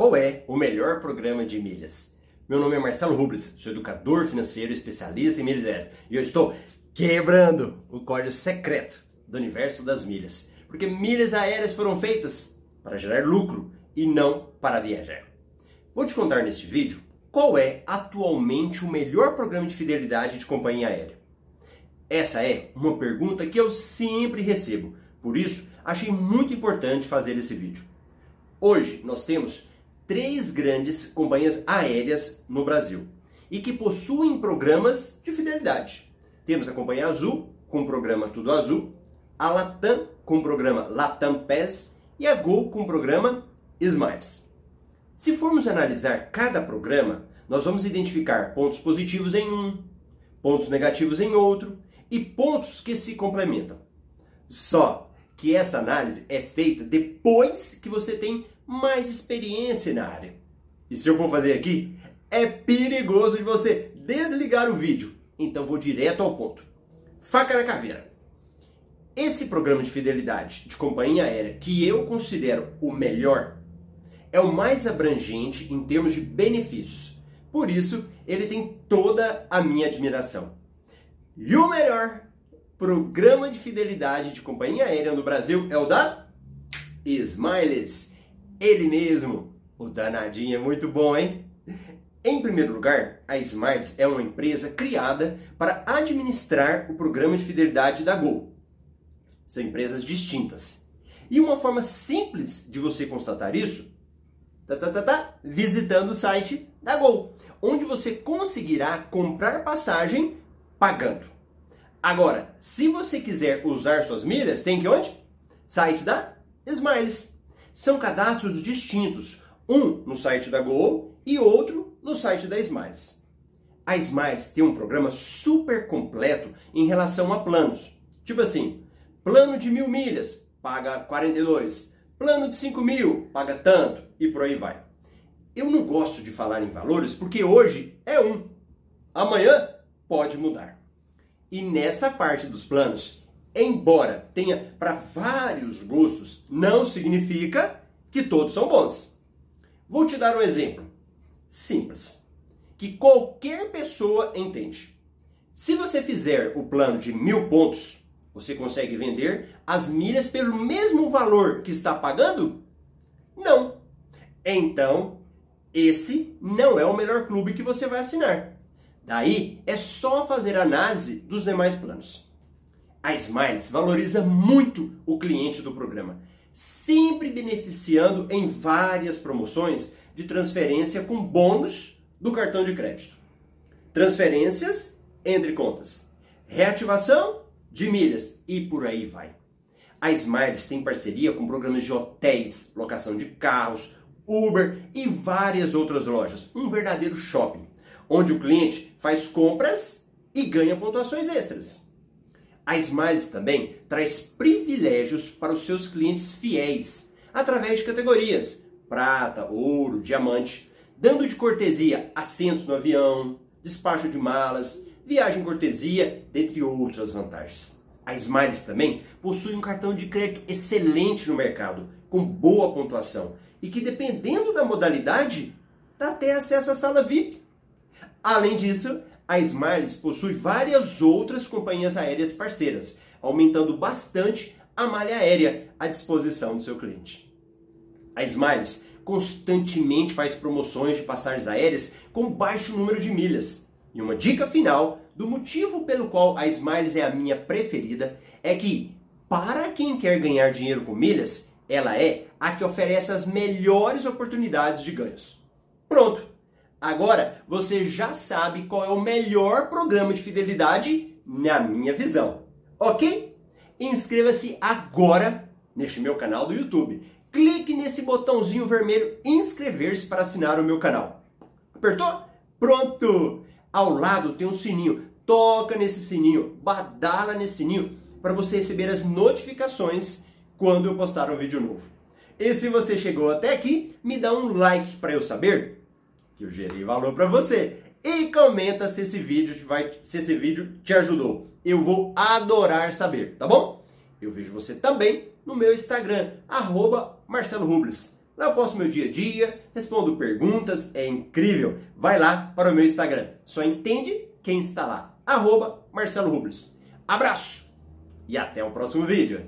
Qual é o melhor programa de milhas? Meu nome é Marcelo Rubles, sou educador financeiro especialista em milhas aéreas e eu estou quebrando o código secreto do universo das milhas, porque milhas aéreas foram feitas para gerar lucro e não para viajar. Vou te contar neste vídeo qual é atualmente o melhor programa de fidelidade de companhia aérea. Essa é uma pergunta que eu sempre recebo, por isso achei muito importante fazer esse vídeo. Hoje nós temos três grandes companhias aéreas no Brasil e que possuem programas de fidelidade. Temos a Companhia Azul, com o programa Tudo Azul, a Latam, com o programa Latam Pass e a Gol, com o programa Smiles. Se formos analisar cada programa, nós vamos identificar pontos positivos em um, pontos negativos em outro e pontos que se complementam. Só que essa análise é feita depois que você tem mais experiência na área. E se eu for fazer aqui, é perigoso de você desligar o vídeo. Então vou direto ao ponto. Faca na caveira. Esse programa de fidelidade de companhia aérea que eu considero o melhor é o mais abrangente em termos de benefícios. Por isso, ele tem toda a minha admiração. E o melhor programa de fidelidade de companhia aérea no Brasil é o da Smiles. Ele mesmo. O danadinho é muito bom, hein? Em primeiro lugar, a Smiles é uma empresa criada para administrar o programa de fidelidade da Gol. São empresas distintas. E uma forma simples de você constatar isso, tá, tá, tá, tá, visitando o site da Gol, onde você conseguirá comprar passagem pagando. Agora, se você quiser usar suas milhas, tem que onde? Site da Smiles são cadastros distintos, um no site da Gol e outro no site da Smiles. A Smiles tem um programa super completo em relação a planos. Tipo assim, plano de mil milhas, paga 42. Plano de 5 mil, paga tanto e por aí vai. Eu não gosto de falar em valores porque hoje é um. Amanhã pode mudar. E nessa parte dos planos, embora tenha para vários gostos, não significa que todos são bons. Vou te dar um exemplo simples, que qualquer pessoa entende. Se você fizer o plano de mil pontos, você consegue vender as milhas pelo mesmo valor que está pagando? Não. Então, esse não é o melhor clube que você vai assinar. Daí é só fazer análise dos demais planos. A Smiles valoriza muito o cliente do programa, sempre beneficiando em várias promoções de transferência com bônus do cartão de crédito. Transferências entre contas, reativação de milhas e por aí vai. A Smiles tem parceria com programas de hotéis, locação de carros, Uber e várias outras lojas. Um verdadeiro shopping, onde o cliente faz compras e ganha pontuações extras. A Smiles também traz privilégios para os seus clientes fiéis, através de categorias prata, ouro, diamante, dando de cortesia assentos no avião, despacho de malas, viagem cortesia, dentre outras vantagens. A Smiles também possui um cartão de crédito excelente no mercado, com boa pontuação e que, dependendo da modalidade, dá até acesso à sala VIP. Além disso, a Smiles possui várias outras companhias aéreas parceiras, aumentando bastante a malha aérea à disposição do seu cliente. A Smiles constantemente faz promoções de passagens aéreas com baixo número de milhas. E uma dica final do motivo pelo qual a Smiles é a minha preferida é que, para quem quer ganhar dinheiro com milhas, ela é a que oferece as melhores oportunidades de ganhos. Pronto! Agora você já sabe qual é o melhor programa de fidelidade na minha visão. Ok? Inscreva-se agora neste meu canal do YouTube. Clique nesse botãozinho vermelho inscrever-se para assinar o meu canal. Apertou? Pronto! Ao lado tem um sininho. Toca nesse sininho, badala nesse sininho para você receber as notificações quando eu postar um vídeo novo. E se você chegou até aqui, me dá um like para eu saber que eu gerei valor para você. E comenta se esse vídeo vai, se esse vídeo te ajudou. Eu vou adorar saber, tá bom? Eu vejo você também no meu Instagram, arroba Marcelo Rubles. Lá eu posto meu dia a dia, respondo perguntas, é incrível. Vai lá para o meu Instagram. Só entende quem está lá. Arroba Marcelo Rubles. Abraço e até o próximo vídeo.